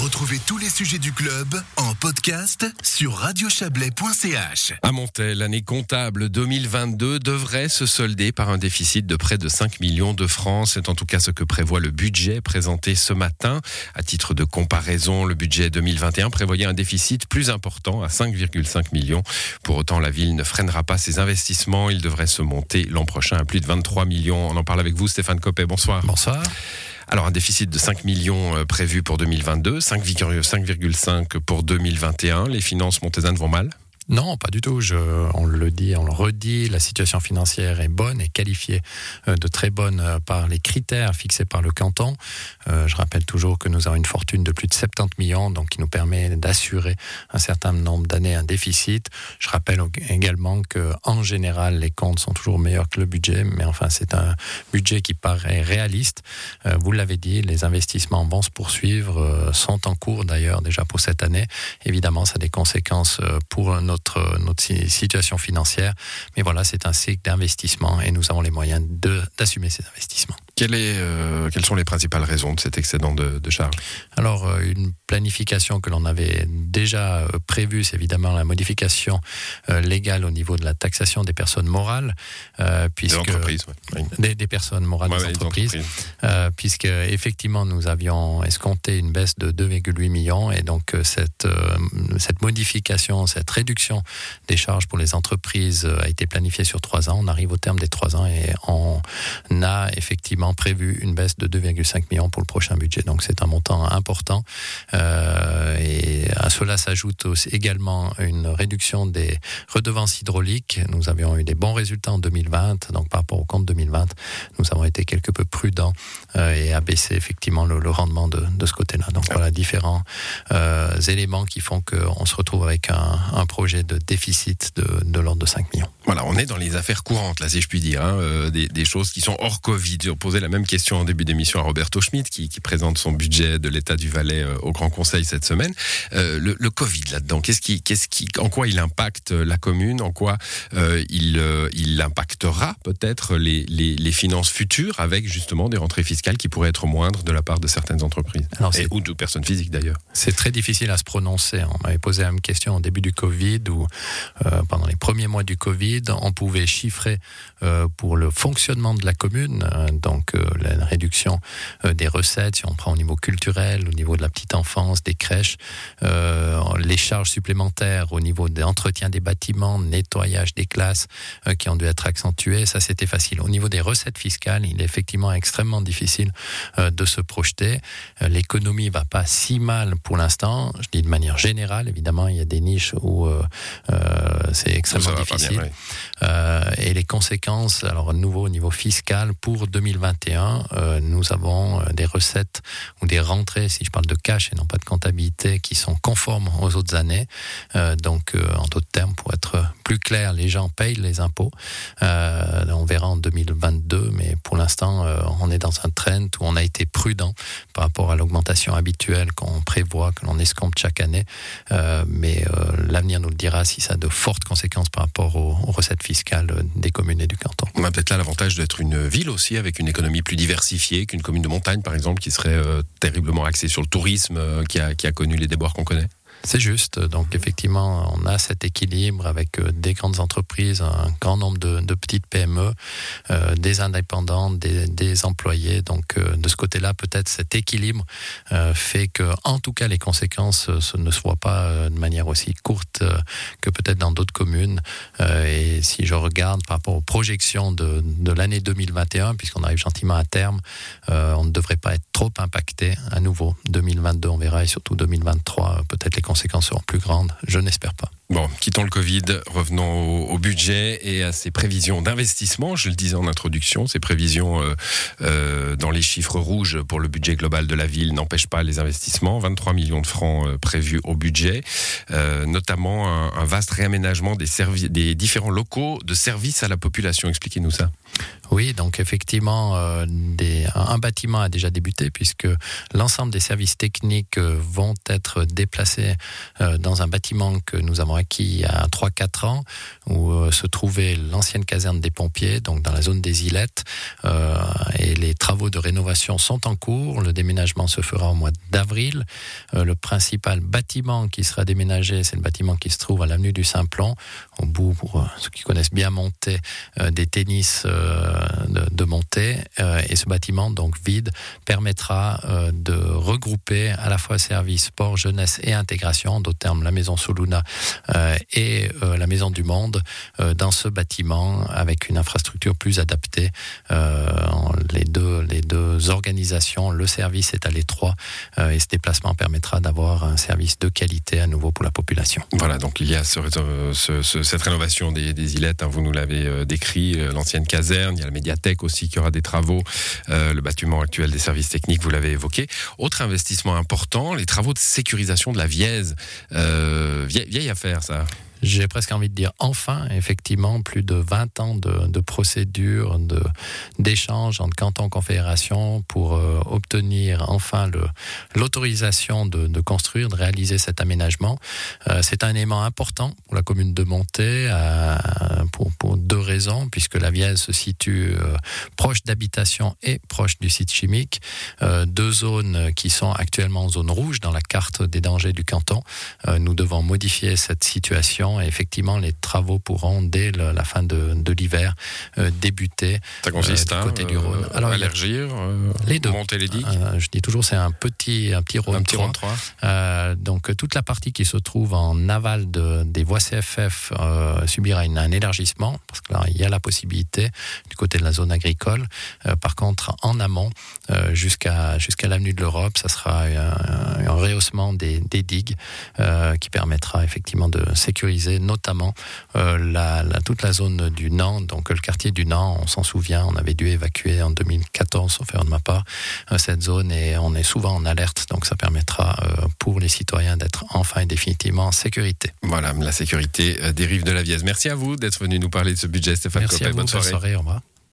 Retrouvez tous les sujets du club en podcast sur radiochablais.ch. À Montel, l'année comptable 2022 devrait se solder par un déficit de près de 5 millions de francs. C'est en tout cas ce que prévoit le budget présenté ce matin. À titre de comparaison, le budget 2021 prévoyait un déficit plus important à 5,5 millions. Pour autant, la ville ne freinera pas ses investissements. Il devrait se monter l'an prochain à plus de 23 millions. On en parle avec vous, Stéphane Copé. Bonsoir. Bonsoir. Alors un déficit de 5 millions euh, prévu pour 2022, 5,5 pour 2021. Les finances montaisannes vont mal? Non, pas du tout. On le dit, on le redit, la situation financière est bonne et qualifiée euh, de très bonne euh, par les critères fixés par le canton. Euh, je rappelle toujours que nous avons une fortune de plus de 70 millions, donc qui nous permet d'assurer un certain nombre d'années un déficit. Je rappelle également que en général, les comptes sont toujours meilleurs que le budget, mais enfin, c'est un budget qui paraît réaliste. vous l'avez dit, les investissements vont se poursuivre, sont en cours d'ailleurs déjà pour cette année. Évidemment, ça a des conséquences pour notre notre, notre situation financière. Mais voilà, c'est un cycle d'investissement et nous avons les moyens d'assumer ces investissements. Quelle est, euh, quelles sont les principales raisons de cet excédent de, de charges Alors, euh, une planification que l'on avait déjà euh, prévue, c'est évidemment la modification légale au niveau de la taxation des personnes morales. puisque, des entreprises, des, des, personnes morales des entreprises. puisque, effectivement, nous avions escompté une baisse de 2,8 millions et donc cette, cette modification, cette réduction des charges pour les entreprises a été planifiée sur trois ans. On arrive au terme des trois ans et on a effectivement prévu une baisse de 2,5 millions pour le prochain budget. Donc c'est un montant important. Euh, et à cela s'ajoute également une réduction des redevances hydrauliques. Nous avions eu des bons résultats en 2020. Donc par rapport au compte 2020, nous avons été quelque peu prudents euh, et abaissé effectivement le, rendement de, de ce côté-là. Donc voilà différents euh, éléments qui font qu'on se retrouve avec un, un projet de déficit de, de l'ordre de 5 millions. Voilà, on est dans les affaires courantes, là, si je puis dire, hein, euh, des, des, choses qui sont hors Covid. J'ai posé la même question en début d'émission à Roberto Schmidt, qui, qui présente son budget de l'État du Valais euh, au Grand Conseil cette semaine. Euh, le, le, Covid là-dedans, qu'est-ce qui, qu'est-ce qui, en quoi il impacte la commune, en quoi euh, il, euh, il impactera peut-être les, les, les, finances futures avec justement des rentrées fiscales qui pourraient être moindres de la part de certaines entreprises? Alors, et, ou de personnes physiques d'ailleurs. C'est très difficile à se prononcer. On m'avait posé la même question au début du Covid ou pendant les premiers mois du Covid, on pouvait chiffrer pour le fonctionnement de la commune donc euh, la euh, des recettes, si on prend au niveau culturel, au niveau de la petite enfance, des crèches, euh, les charges supplémentaires au niveau de l'entretien des bâtiments, nettoyage des classes qui ont dû être accentuées, ça c'était facile. Au niveau des recettes fiscales, il est effectivement extrêmement difficile de se projeter. L'économie va pas si mal pour l'instant, je dis de manière générale, évidemment il y a des niches où c'est extrêmement difficile. et les conséquences, alors nouveau au niveau fiscal pour 2020, 2021, euh, nous avons euh, des recettes ou des rentrées, si je parle de cash et non pas de comptabilité, qui sont conformes aux autres années. Euh, donc, en d'autres termes, pour être plus clair, les gens payent les impôts. on verra en 2022, mais pour l'instant, on est dans un trend où on a été prudent par rapport à l'augmentation habituelle qu'on prévoit, que l'on escompte chaque année. mais l'avenir nous le dira si ça a de fortes conséquences par rapport aux recettes fiscales des communes et du canton. On a peut-être là l'avantage d'être une ville aussi avec une économie plus diversifiée qu'une commune de montagne, par exemple, qui serait euh, terriblement axée sur le tourisme, euh, qui, a, qui a connu les déboires qu'on connaît? C'est juste. Donc effectivement, on a cet équilibre avec euh, des grandes entreprises, un grand nombre de, petites PME, euh, des indépendants, des, employés. Donc euh, de ce côté-là, peut-être cet équilibre fait que, en tout cas, les conséquences ce ne se voient pas de manière aussi courte que peut-être dans d'autres communes. et si je regarde par rapport aux projections de, de l'année 2021, puisqu'on arrive gentiment à terme, on ne devrait pas être trop impacté à nouveau. 2022, on verra, et surtout 2023, peut-être les conséquences seront plus grandes. Je n'espère pas. Bon, quittons le Covid, revenons au, budget et à ces prévisions d'investissement. Je le disais en introduction, ces prévisions euh, euh, dans les chiffres rouges pour le budget global de la ville n'empêchent pas les investissements. 23 millions de francs euh, prévus au budget, notamment un, vaste réaménagement des, différents locaux de services à la population. Expliquez-nous ça. Oui, donc effectivement, un bâtiment a déjà débuté puisque l'ensemble des services techniques vont être déplacés dans un bâtiment que nous avons acquis a 3-4 ans, où se trouvait l'ancienne caserne des pompiers, donc dans la zone des Ilettes. et les travaux de rénovation sont en cours. Le déménagement se fera au mois d'avril. le principal bâtiment qui sera déménagé, c'est le bâtiment qui se trouve à l'avenue du Simplon, au bout, pour ceux qui connaissent bien Monter, des tennis de, Monter. et ce bâtiment, donc vide, permettra de regrouper à la fois services sport, jeunesse et intégration, d'autres termes la maison Soluna euh, et euh, la maison du monde, euh, dans ce bâtiment avec une infrastructure plus adaptée. les, deux, les deux organisations, le service est à l'étroit et ce déplacement permettra d'avoir un service de qualité à nouveau pour la population. Voilà, donc il y a cette rénovation des, des îlettes, hein, vous nous l'avez décrit, l'ancienne caserne, il y a la médiathèque aussi qui aura des travaux, le bâtiment actuel des services techniques, vous l'avez évoqué. Autre investissement important, les travaux de sécurisation de la. Euh, vieille affaire, ça j'ai presque envie de dire enfin, effectivement, plus de 20 ans de, de procédures, d'échanges entre cantons confédération pour euh, obtenir enfin l'autorisation de, construire, de réaliser cet aménagement. Euh, c'est un élément important pour la commune de Monté euh, pour, deux raisons, puisque la Vièze se situe proche d'habitation et proche du site chimique, deux zones qui sont actuellement en zone rouge dans la carte des dangers du canton. nous devons modifier cette situation et effectivement, les travaux pourront, dès la fin de, l'hiver, euh, débuter. Ça consiste euh, côté du euh, Rhône. Alors, élargir, les deux. monter les digues Je dis toujours, c'est un petit, un petit Rhône. Un petit 3. Rhône 3. donc, toute la partie qui se trouve en aval de, des voies CFF subira un élargissement, parce que là, il y a la possibilité du côté de la zone agricole. par contre, en amont, jusqu'à jusqu'à l'avenue de l'Europe, ça sera un, un rehaussement des, des digues qui permettra effectivement de sécuriser notamment euh, la, toute la zone du Nant, donc le quartier du Nant, on s'en souvient, on avait dû évacuer en 2014, sauf faire de ma part, euh, cette zone et on est souvent en alerte, donc ça permettra euh, pour les citoyens d'être enfin et définitivement en sécurité. Voilà, la sécurité des rives de la Vièze. Merci à vous d'être venu nous parler de ce budget, Stéphane Merci à vous, bonne soirée. au revoir.